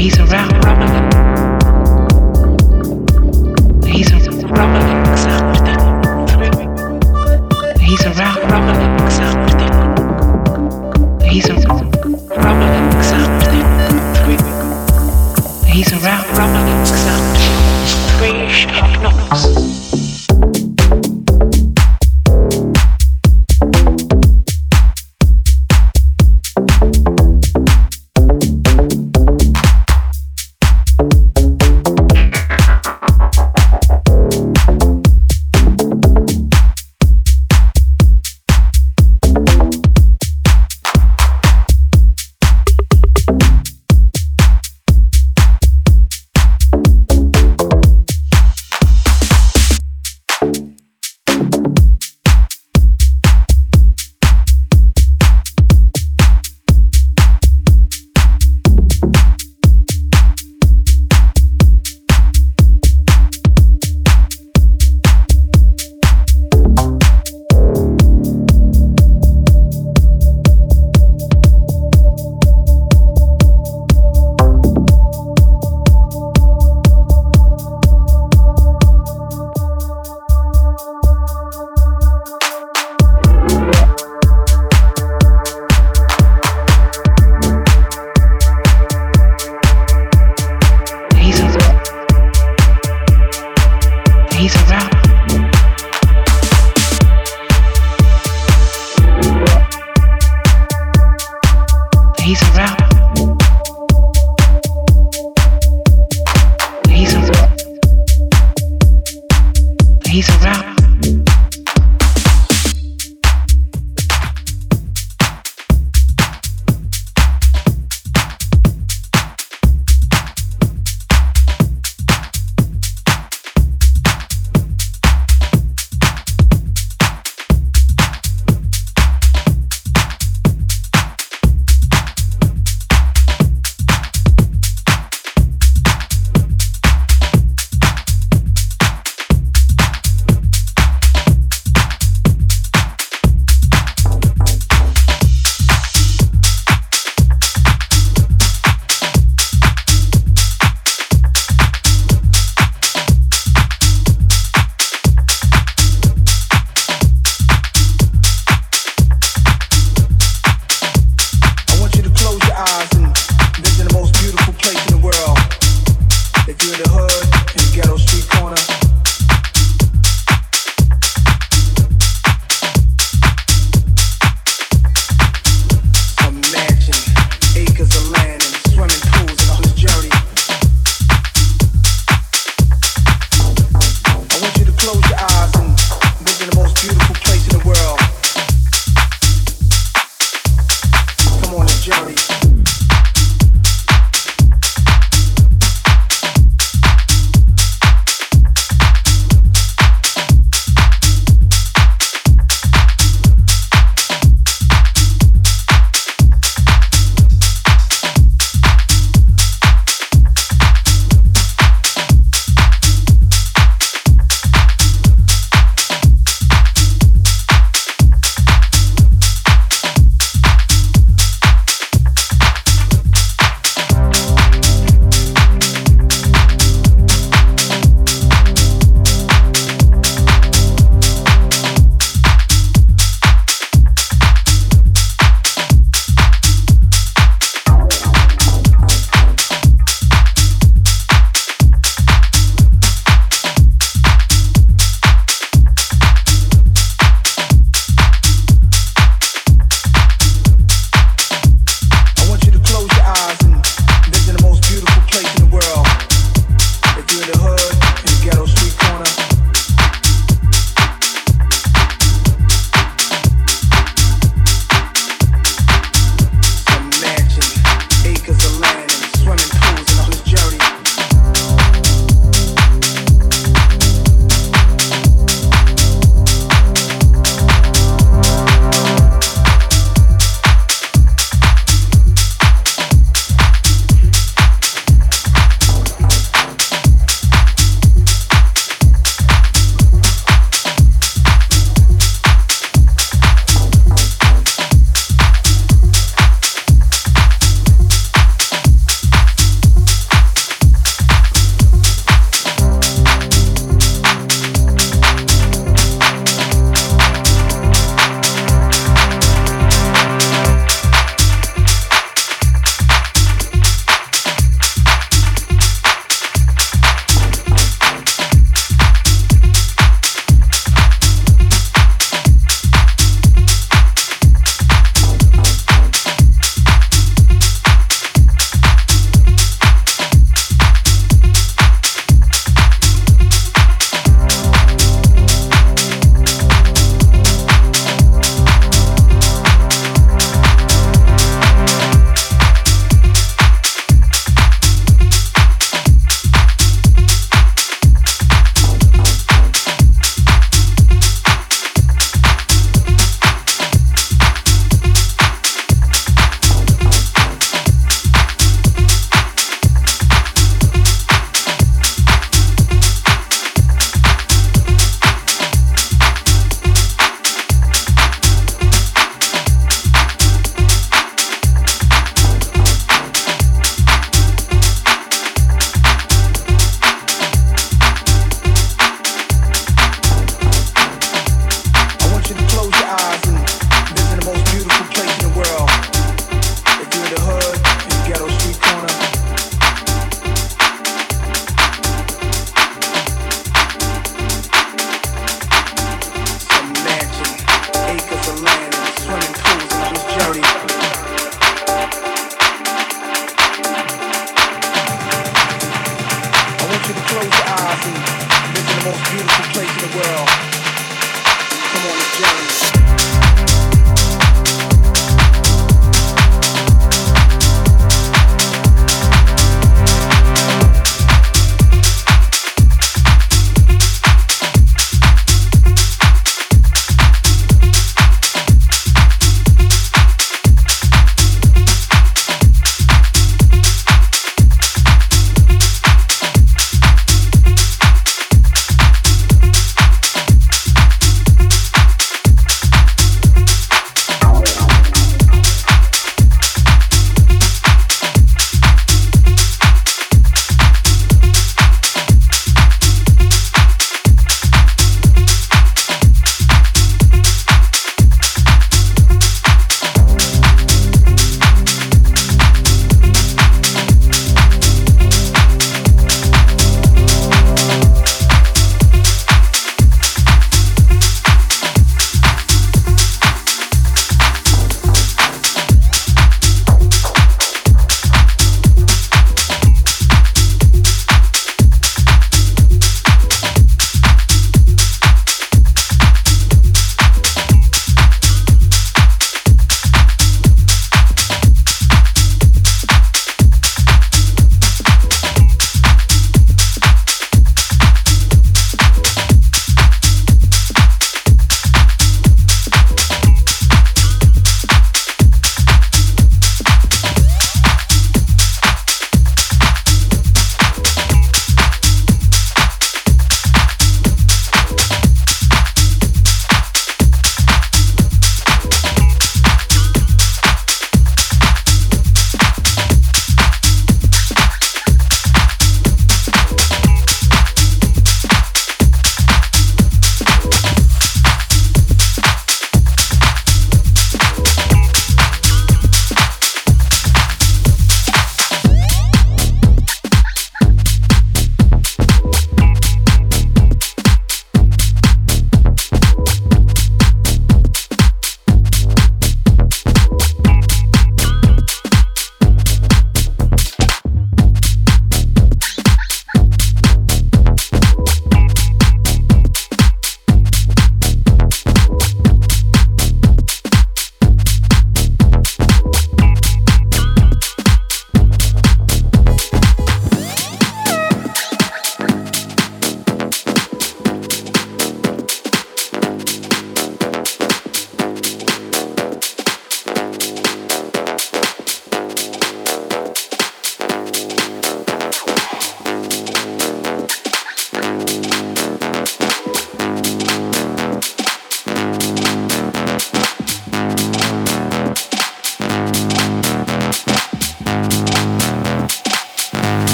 he's around.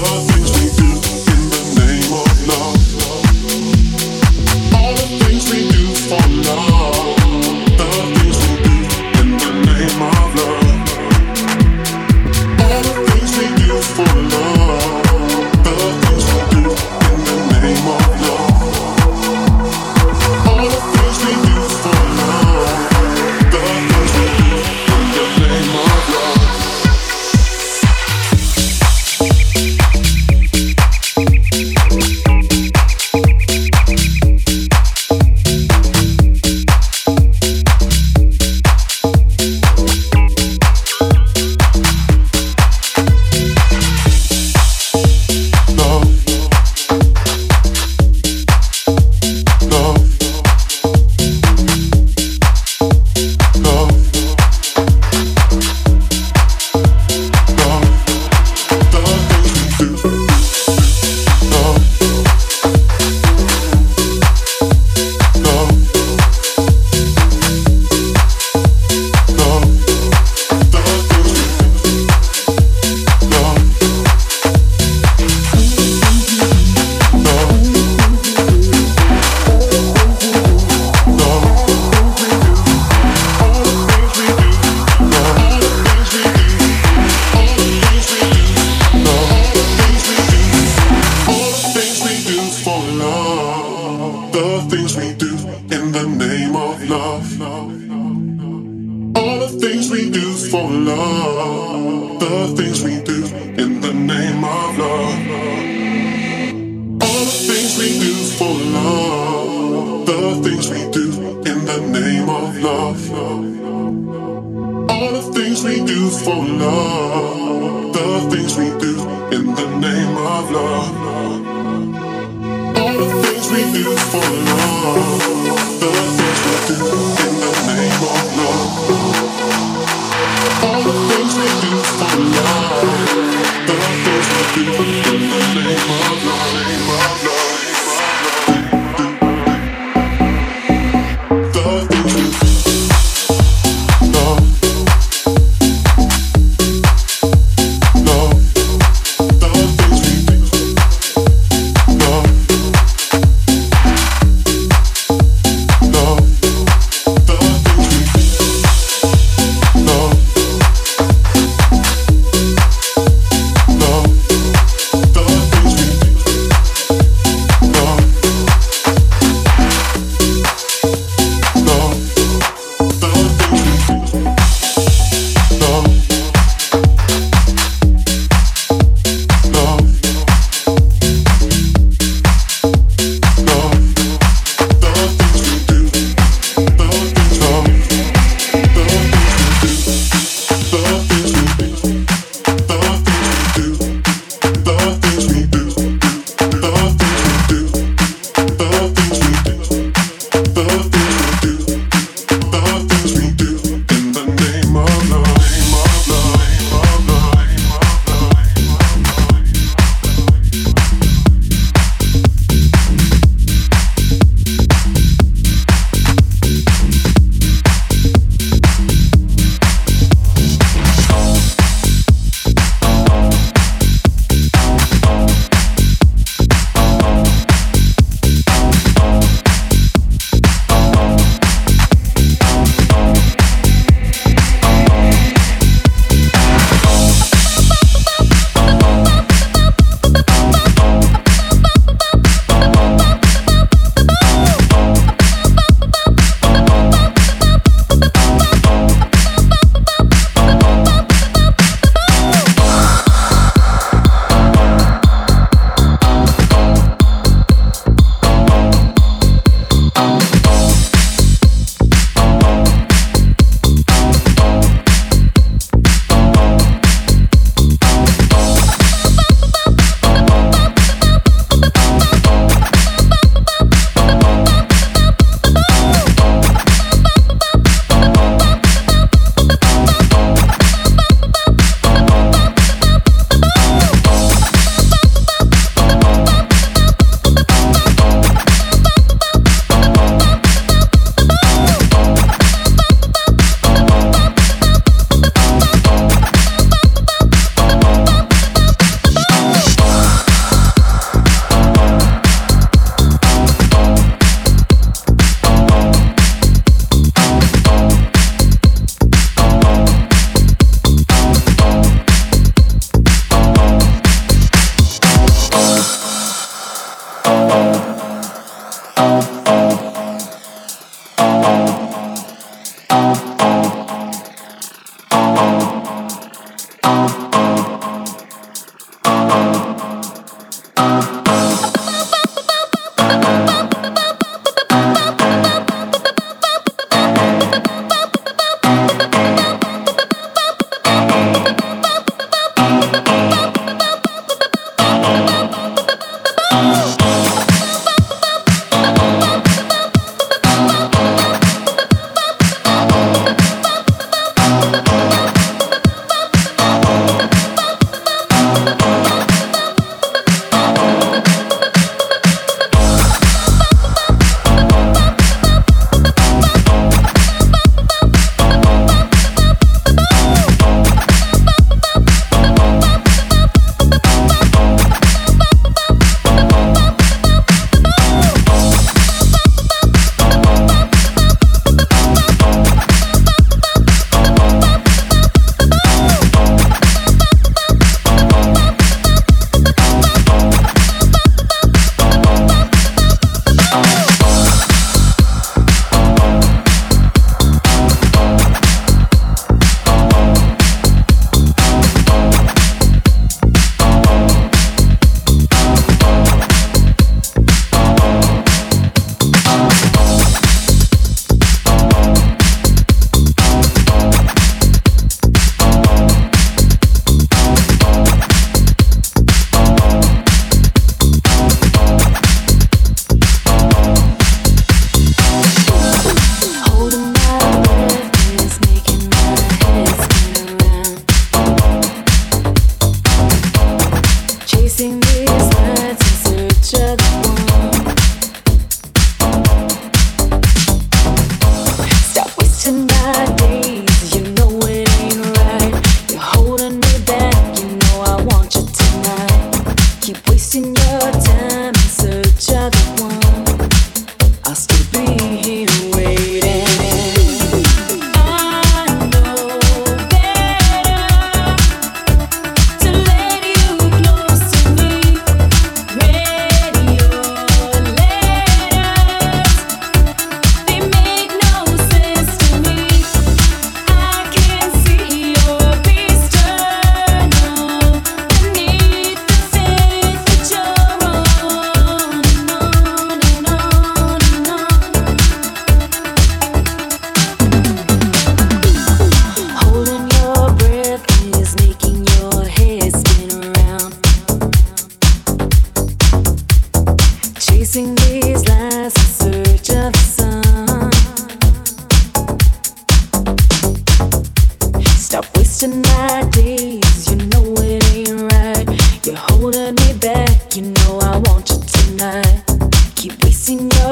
the hustle.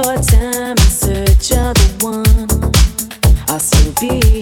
your time in search of the one I'll still be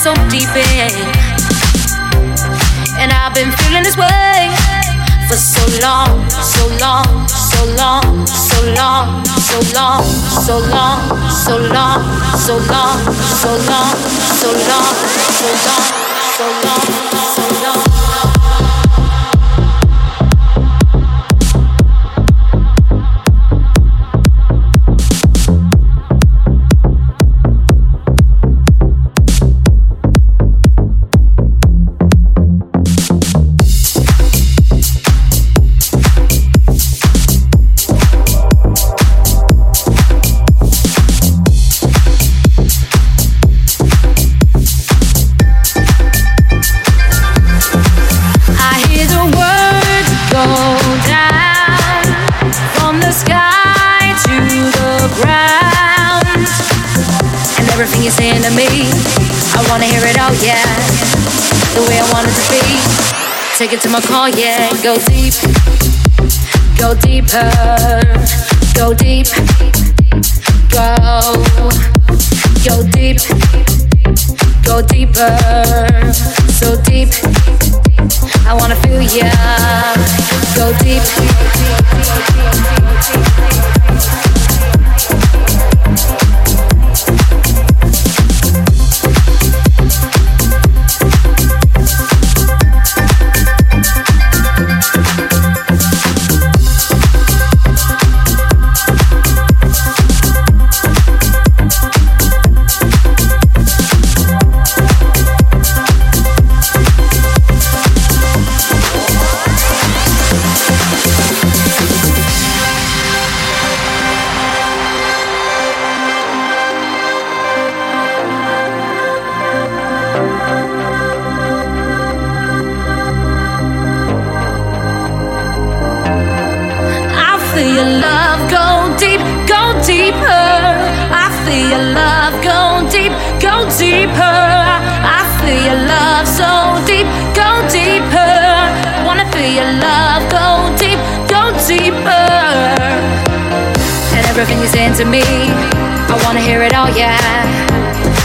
so deep in. And I've been feeling this way for so long, so long, so long, so long, so long, so long, so long, so long, so long, so long, so long, so long, so long. My car, yeah. Go deep, go deeper, go deep, go, go deep, go deeper, so deep. I wanna feel ya. Go deep.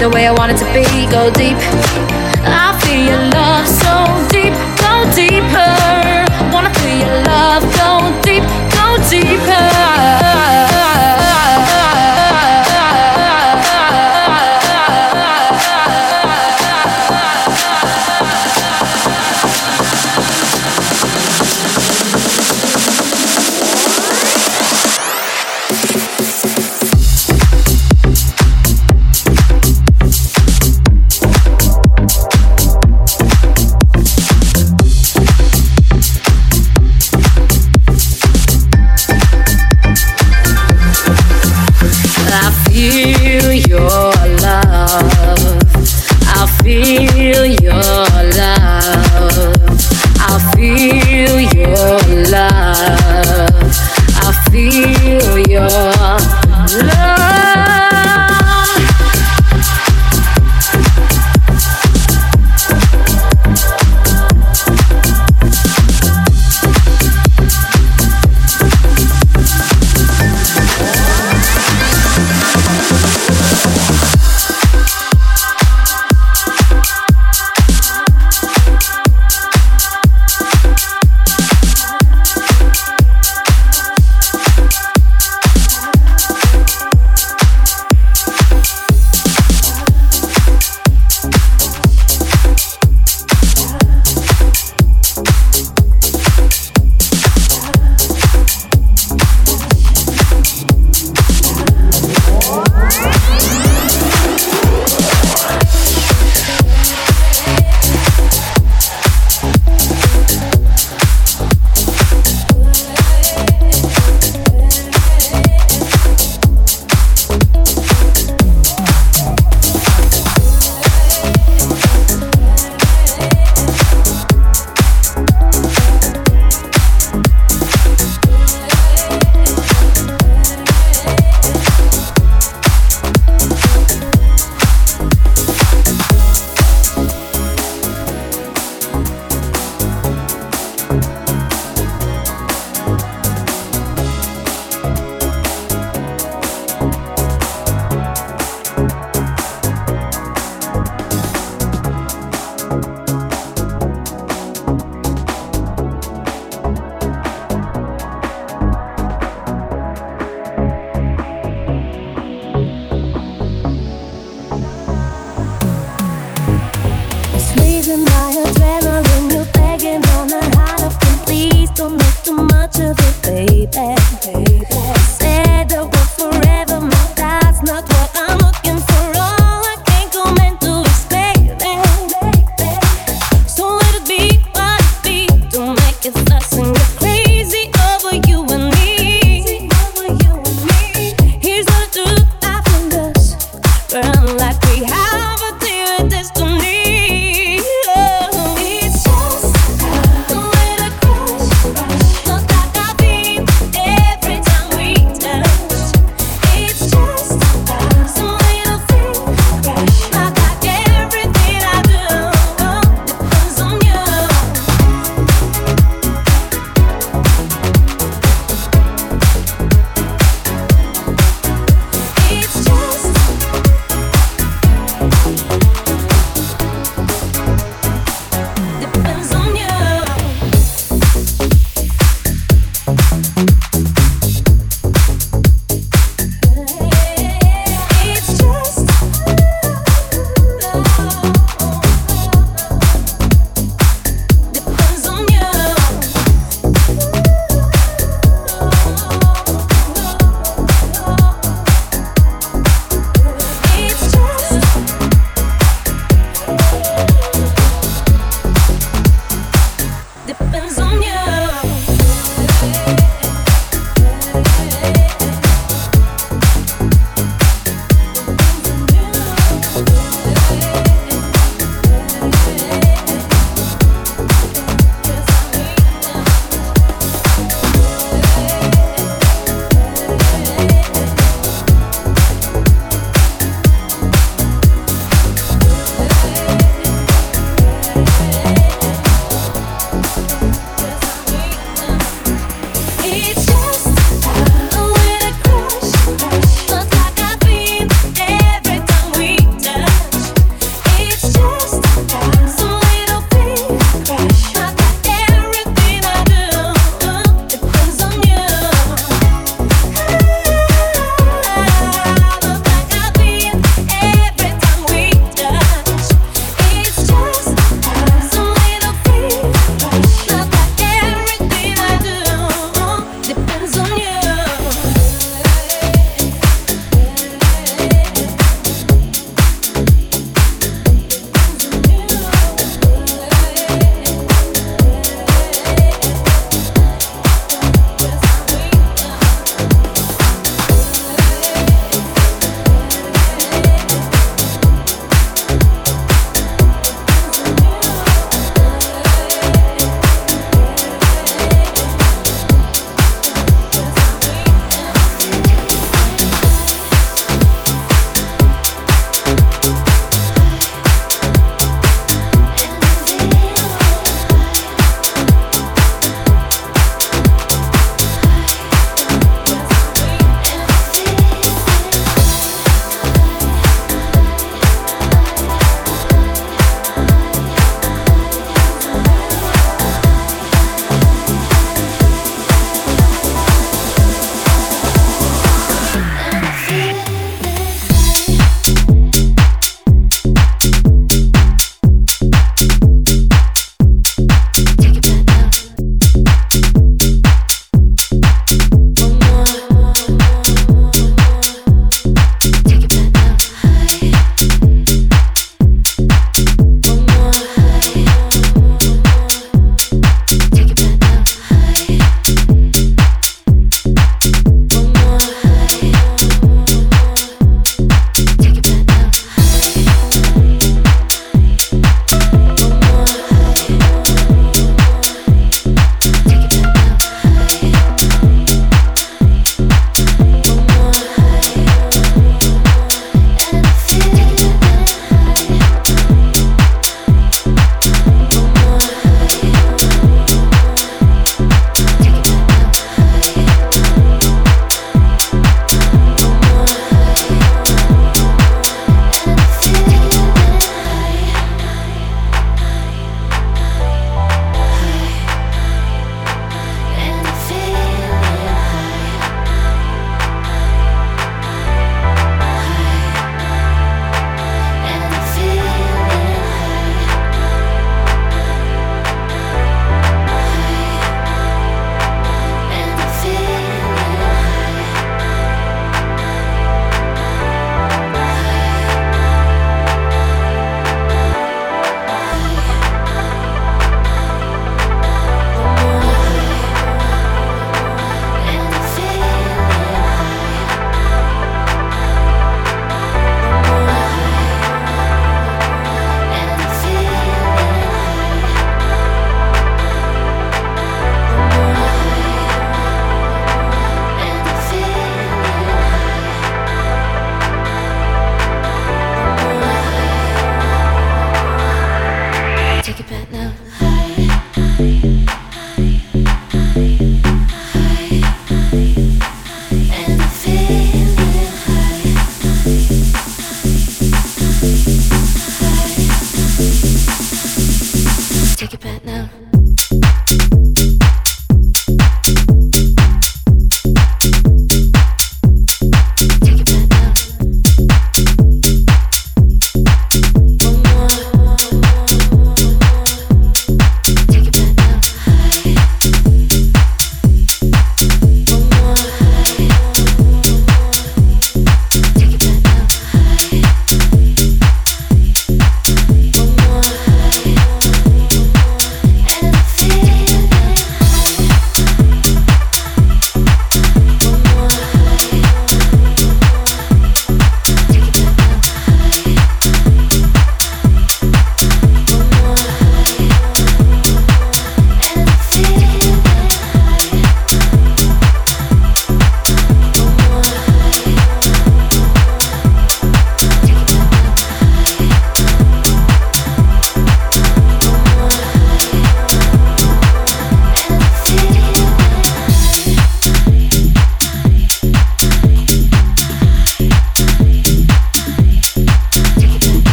The way I want it to be. Go deep.